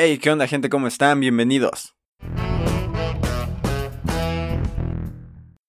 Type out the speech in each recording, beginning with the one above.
Hey, ¿qué onda gente? ¿Cómo están? Bienvenidos.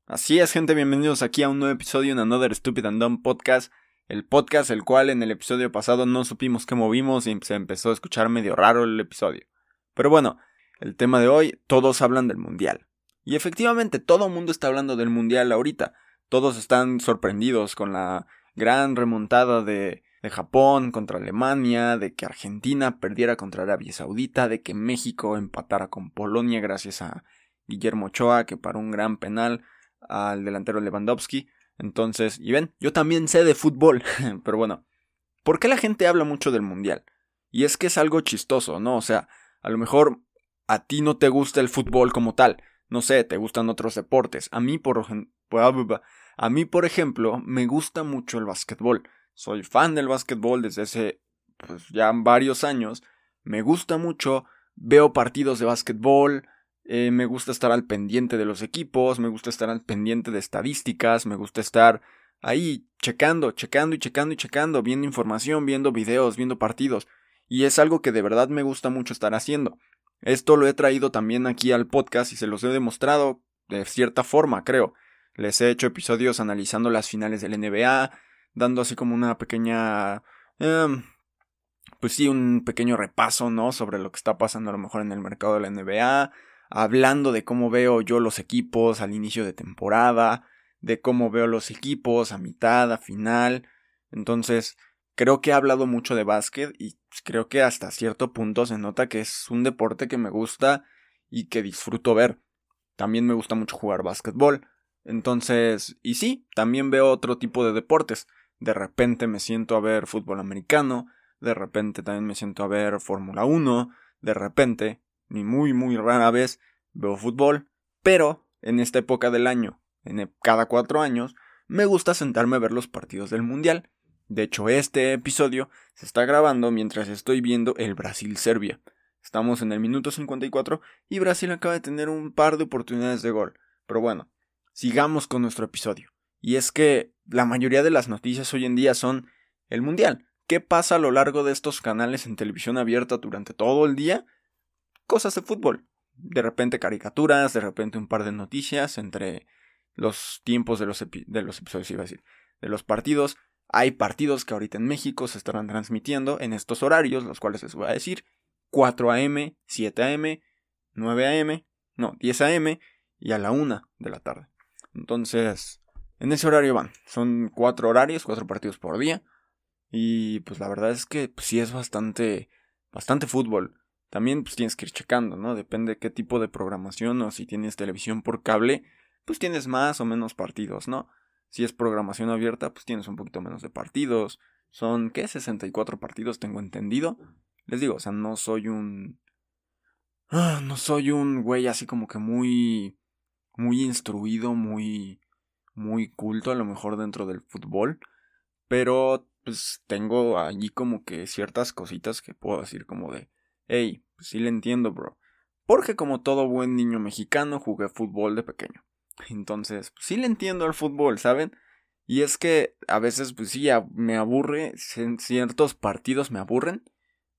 Así es, gente, bienvenidos aquí a un nuevo episodio en Another Stupid and Dumb Podcast. El podcast, el cual en el episodio pasado no supimos qué movimos y se empezó a escuchar medio raro el episodio. Pero bueno, el tema de hoy, todos hablan del Mundial. Y efectivamente, todo el mundo está hablando del Mundial ahorita. Todos están sorprendidos con la gran remontada de de Japón contra Alemania, de que Argentina perdiera contra Arabia Saudita, de que México empatara con Polonia gracias a Guillermo Ochoa, que paró un gran penal al delantero Lewandowski. Entonces, y ven, yo también sé de fútbol, pero bueno, ¿por qué la gente habla mucho del Mundial? Y es que es algo chistoso, ¿no? O sea, a lo mejor a ti no te gusta el fútbol como tal, no sé, te gustan otros deportes. A mí, por, a mí, por ejemplo, me gusta mucho el básquetbol. Soy fan del básquetbol desde hace pues, ya varios años. Me gusta mucho. Veo partidos de básquetbol. Eh, me gusta estar al pendiente de los equipos. Me gusta estar al pendiente de estadísticas. Me gusta estar ahí checando, checando y checando y checando. Viendo información, viendo videos, viendo partidos. Y es algo que de verdad me gusta mucho estar haciendo. Esto lo he traído también aquí al podcast y se los he demostrado de cierta forma, creo. Les he hecho episodios analizando las finales del NBA, dando así como una pequeña... Em, pues sí, un pequeño repaso, ¿no? Sobre lo que está pasando a lo mejor en el mercado de la NBA, hablando de cómo veo yo los equipos al inicio de temporada, de cómo veo los equipos a mitad, a final. Entonces, creo que he hablado mucho de básquet y creo que hasta cierto punto se nota que es un deporte que me gusta y que disfruto ver. También me gusta mucho jugar básquetbol. Entonces, y sí, también veo otro tipo de deportes. De repente me siento a ver fútbol americano, de repente también me siento a ver Fórmula 1, de repente, ni muy muy rara vez, veo fútbol, pero en esta época del año, en e, cada cuatro años, me gusta sentarme a ver los partidos del Mundial. De hecho, este episodio se está grabando mientras estoy viendo el Brasil-Serbia. Estamos en el minuto 54 y Brasil acaba de tener un par de oportunidades de gol. Pero bueno, sigamos con nuestro episodio. Y es que la mayoría de las noticias hoy en día son el Mundial. ¿Qué pasa a lo largo de estos canales en televisión abierta durante todo el día? Cosas de fútbol. De repente caricaturas, de repente un par de noticias entre los tiempos de los, de los episodios, iba a decir, de los partidos. Hay partidos que ahorita en México se estarán transmitiendo en estos horarios, los cuales les voy a decir. 4 a.m., 7 a.m., 9 a.m., no, 10 a.m. y a la 1 de la tarde. Entonces, en ese horario van. Son cuatro horarios, cuatro partidos por día. Y pues la verdad es que pues, sí es bastante, bastante fútbol. También pues tienes que ir checando, ¿no? Depende de qué tipo de programación o si tienes televisión por cable, pues tienes más o menos partidos, ¿no? Si es programación abierta, pues tienes un poquito menos de partidos. Son, ¿qué? 64 partidos, tengo entendido. Les digo, o sea, no soy un... Ah, no soy un güey así como que muy... Muy instruido, muy muy culto a lo mejor dentro del fútbol, pero pues tengo allí como que ciertas cositas que puedo decir como de, hey, pues sí le entiendo, bro. Porque como todo buen niño mexicano jugué fútbol de pequeño. Entonces, pues sí le entiendo al fútbol, ¿saben? Y es que a veces, pues sí, me aburre, ciertos partidos me aburren,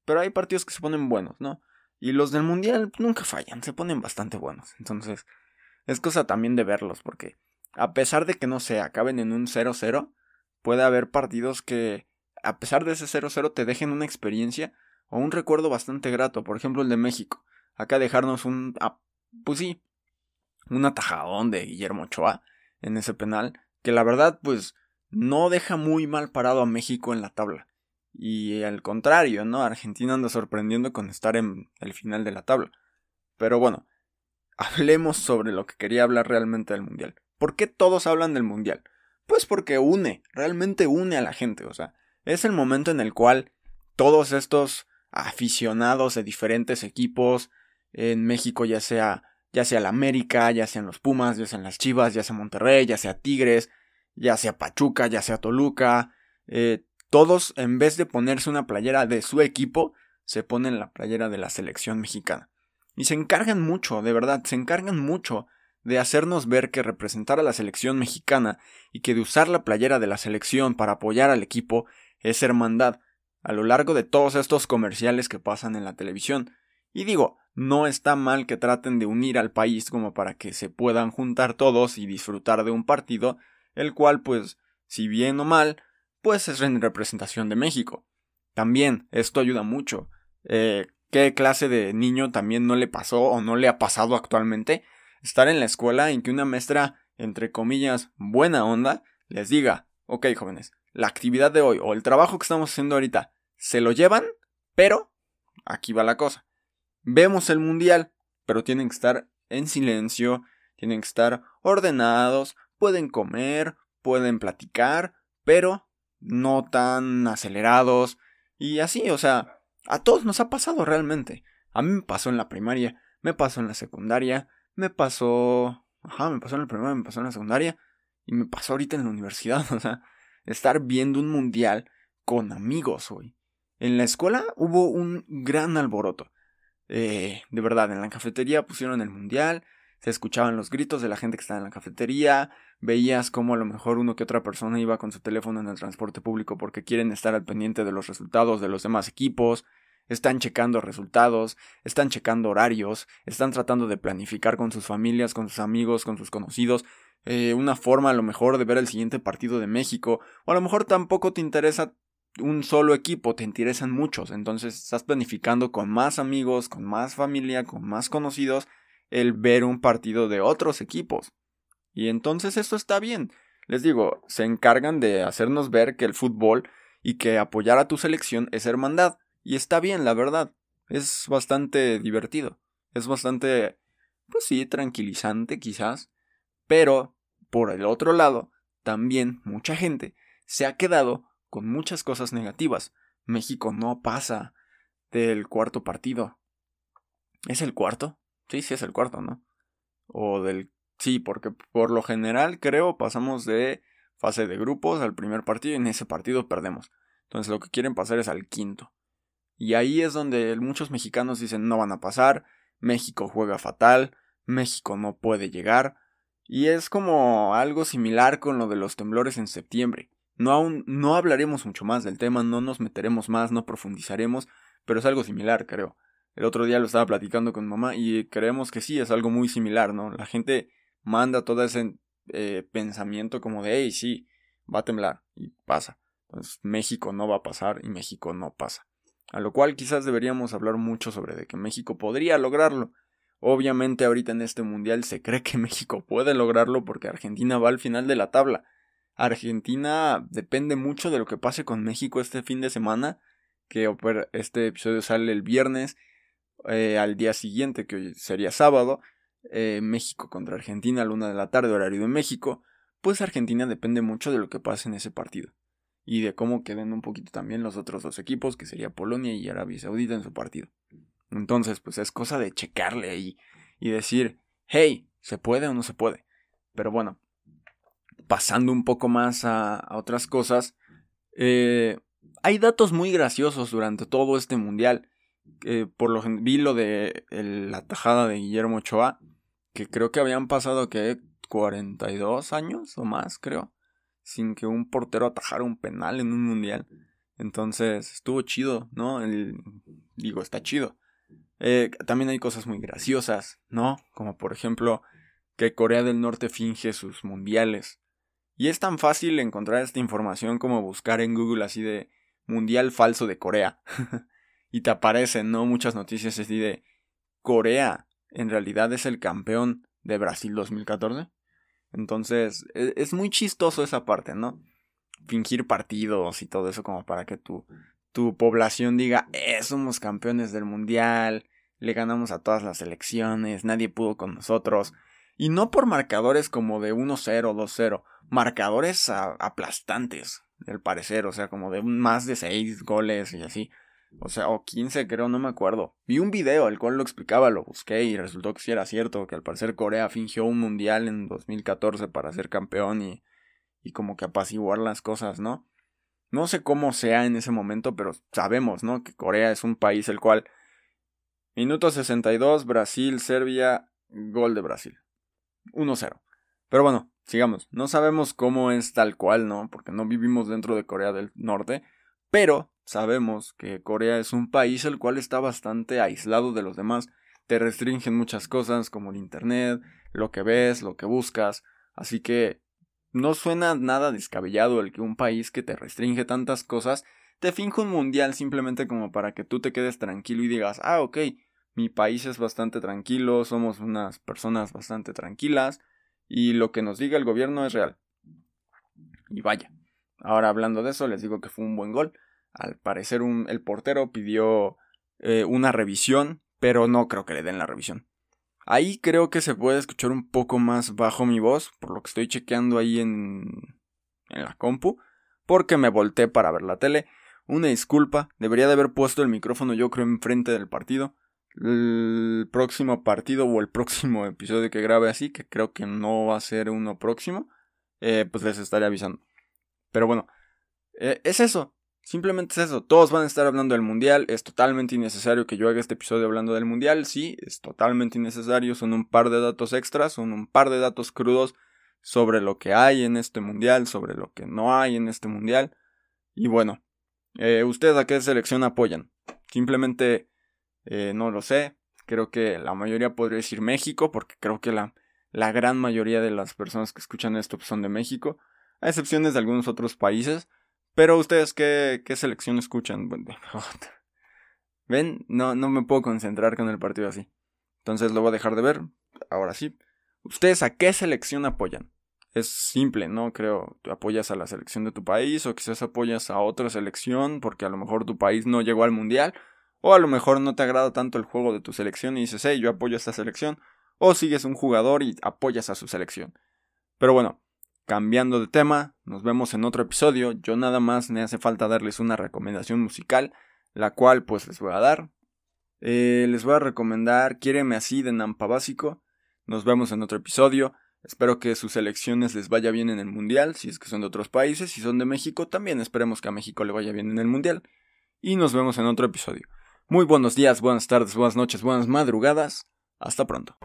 pero hay partidos que se ponen buenos, ¿no? Y los del mundial nunca fallan, se ponen bastante buenos. Entonces, es cosa también de verlos, porque a pesar de que no se acaben en un 0-0, puede haber partidos que, a pesar de ese 0-0, te dejen una experiencia o un recuerdo bastante grato. Por ejemplo, el de México. Acá dejarnos un, ah, pues sí, un atajadón de Guillermo Ochoa en ese penal, que la verdad, pues, no deja muy mal parado a México en la tabla. Y al contrario, ¿no? Argentina anda sorprendiendo con estar en el final de la tabla. Pero bueno, hablemos sobre lo que quería hablar realmente del Mundial. ¿Por qué todos hablan del Mundial? Pues porque une, realmente une a la gente, o sea, es el momento en el cual todos estos aficionados de diferentes equipos en México, ya sea ya sea la América, ya sean los Pumas, ya sean las Chivas, ya sea Monterrey, ya sea Tigres, ya sea Pachuca, ya sea Toluca, eh, todos en vez de ponerse una playera de su equipo, se ponen la playera de la selección mexicana. Y se encargan mucho, de verdad, se encargan mucho de hacernos ver que representar a la selección mexicana y que de usar la playera de la selección para apoyar al equipo es hermandad, a lo largo de todos estos comerciales que pasan en la televisión. Y digo, no está mal que traten de unir al país como para que se puedan juntar todos y disfrutar de un partido, el cual pues, si bien o mal, pues es en representación de México. También esto ayuda mucho. Eh, ¿Qué clase de niño también no le pasó o no le ha pasado actualmente? Estar en la escuela en que una maestra, entre comillas, buena onda, les diga, ok jóvenes, la actividad de hoy o el trabajo que estamos haciendo ahorita, se lo llevan, pero aquí va la cosa. Vemos el mundial, pero tienen que estar en silencio, tienen que estar ordenados, pueden comer, pueden platicar, pero no tan acelerados y así, o sea, a todos nos ha pasado realmente. A mí me pasó en la primaria, me pasó en la secundaria, me pasó... Ajá, me pasó en la primaria, me pasó en la secundaria y me pasó ahorita en la universidad. O sea, estar viendo un mundial con amigos hoy. En la escuela hubo un gran alboroto. Eh, de verdad, en la cafetería pusieron el mundial, se escuchaban los gritos de la gente que estaba en la cafetería, veías como a lo mejor uno que otra persona iba con su teléfono en el transporte público porque quieren estar al pendiente de los resultados de los demás equipos, están checando resultados, están checando horarios, están tratando de planificar con sus familias, con sus amigos, con sus conocidos, eh, una forma a lo mejor de ver el siguiente partido de México, o a lo mejor tampoco te interesa un solo equipo, te interesan muchos, entonces estás planificando con más amigos, con más familia, con más conocidos, el ver un partido de otros equipos. Y entonces esto está bien. Les digo, se encargan de hacernos ver que el fútbol y que apoyar a tu selección es hermandad. Y está bien, la verdad. Es bastante divertido. Es bastante, pues sí, tranquilizante quizás. Pero, por el otro lado, también mucha gente se ha quedado con muchas cosas negativas. México no pasa del cuarto partido. ¿Es el cuarto? Sí, sí es el cuarto, ¿no? O del... Sí, porque por lo general creo pasamos de fase de grupos al primer partido y en ese partido perdemos. Entonces lo que quieren pasar es al quinto. Y ahí es donde muchos mexicanos dicen no van a pasar, México juega fatal, México no puede llegar. Y es como algo similar con lo de los temblores en septiembre. No aún no hablaremos mucho más del tema, no nos meteremos más, no profundizaremos, pero es algo similar, creo. El otro día lo estaba platicando con mamá y creemos que sí, es algo muy similar, ¿no? La gente manda todo ese eh, pensamiento como de, hey, sí, va a temblar y pasa. Entonces México no va a pasar y México no pasa. A lo cual quizás deberíamos hablar mucho sobre de que México podría lograrlo. Obviamente ahorita en este mundial se cree que México puede lograrlo porque Argentina va al final de la tabla. Argentina depende mucho de lo que pase con México este fin de semana, que este episodio sale el viernes, eh, al día siguiente, que hoy sería sábado, eh, México contra Argentina a la una de la tarde, horario de México, pues Argentina depende mucho de lo que pase en ese partido y de cómo queden un poquito también los otros dos equipos, que sería Polonia y Arabia Saudita en su partido. Entonces, pues es cosa de checarle ahí y decir, hey, ¿se puede o no se puede? Pero bueno, pasando un poco más a, otras cosas, eh, hay datos muy graciosos durante todo este mundial. por lo vi lo de la tajada de Guillermo Ochoa, que creo que habían pasado que 42 años o más, creo sin que un portero atajara un penal en un mundial. Entonces estuvo chido, ¿no? El, digo, está chido. Eh, también hay cosas muy graciosas, ¿no? Como por ejemplo que Corea del Norte finge sus mundiales. Y es tan fácil encontrar esta información como buscar en Google así de Mundial falso de Corea. y te aparecen, ¿no? Muchas noticias así de Corea en realidad es el campeón de Brasil 2014. Entonces, e, es muy chistoso esa parte, ¿no? Fingir partidos y todo eso como para que tu, tu población diga, eh, somos campeones del mundial, le ganamos a todas las elecciones, nadie pudo con nosotros. Y no por marcadores como de 1-0, 2-0, marcadores aplastantes, al parecer, o sea, como de más de 6 goles y así. O sea, o 15 creo, no me acuerdo. Vi un video el cual lo explicaba, lo busqué y resultó que sí era cierto, que al parecer Corea fingió un mundial en 2014 para ser campeón y, y como que apaciguar las cosas, ¿no? No sé cómo sea en ese momento, pero sabemos, ¿no? Que Corea es un país el cual... Minuto 62, Brasil, Serbia, gol de Brasil. 1-0. Pero bueno, sigamos. No sabemos cómo es tal cual, ¿no? Porque no vivimos dentro de Corea del Norte. Pero sabemos que Corea es un país el cual está bastante aislado de los demás. Te restringen muchas cosas como el internet, lo que ves, lo que buscas. Así que no suena nada descabellado el que un país que te restringe tantas cosas te finja un mundial simplemente como para que tú te quedes tranquilo y digas, ah, ok, mi país es bastante tranquilo, somos unas personas bastante tranquilas y lo que nos diga el gobierno es real. Y vaya, ahora hablando de eso, les digo que fue un buen gol. Al parecer el portero pidió eh, una revisión, pero no creo que le den la revisión. Ahí creo que se puede escuchar un poco más bajo mi voz, por lo que estoy chequeando ahí en, en la compu, porque me volteé para ver la tele. Una disculpa, debería de haber puesto el micrófono yo creo enfrente del partido. El próximo partido o el próximo episodio que grabe así, que creo que no va a ser uno próximo, eh, pues les estaré avisando. Pero bueno, eh, es eso. Simplemente es eso, todos van a estar hablando del mundial, es totalmente innecesario que yo haga este episodio hablando del mundial, sí, es totalmente innecesario, son un par de datos extras, son un par de datos crudos sobre lo que hay en este mundial, sobre lo que no hay en este mundial. Y bueno, eh, ¿ustedes a qué selección apoyan? Simplemente eh, no lo sé, creo que la mayoría podría decir México, porque creo que la, la gran mayoría de las personas que escuchan esto son de México, a excepciones de algunos otros países. Pero ustedes, ¿qué, qué selección escuchan? ¿Ven? No, no me puedo concentrar con el partido así. Entonces lo voy a dejar de ver. Ahora sí. ¿Ustedes a qué selección apoyan? Es simple, ¿no? Creo, tú apoyas a la selección de tu país o quizás apoyas a otra selección porque a lo mejor tu país no llegó al mundial o a lo mejor no te agrada tanto el juego de tu selección y dices, hey, yo apoyo a esta selección o sigues un jugador y apoyas a su selección. Pero bueno, Cambiando de tema, nos vemos en otro episodio. Yo nada más me hace falta darles una recomendación musical, la cual pues les voy a dar. Eh, les voy a recomendar Quiéreme así de Nampa Básico. Nos vemos en otro episodio. Espero que sus elecciones les vaya bien en el mundial, si es que son de otros países, si son de México, también esperemos que a México le vaya bien en el mundial. Y nos vemos en otro episodio. Muy buenos días, buenas tardes, buenas noches, buenas madrugadas. Hasta pronto.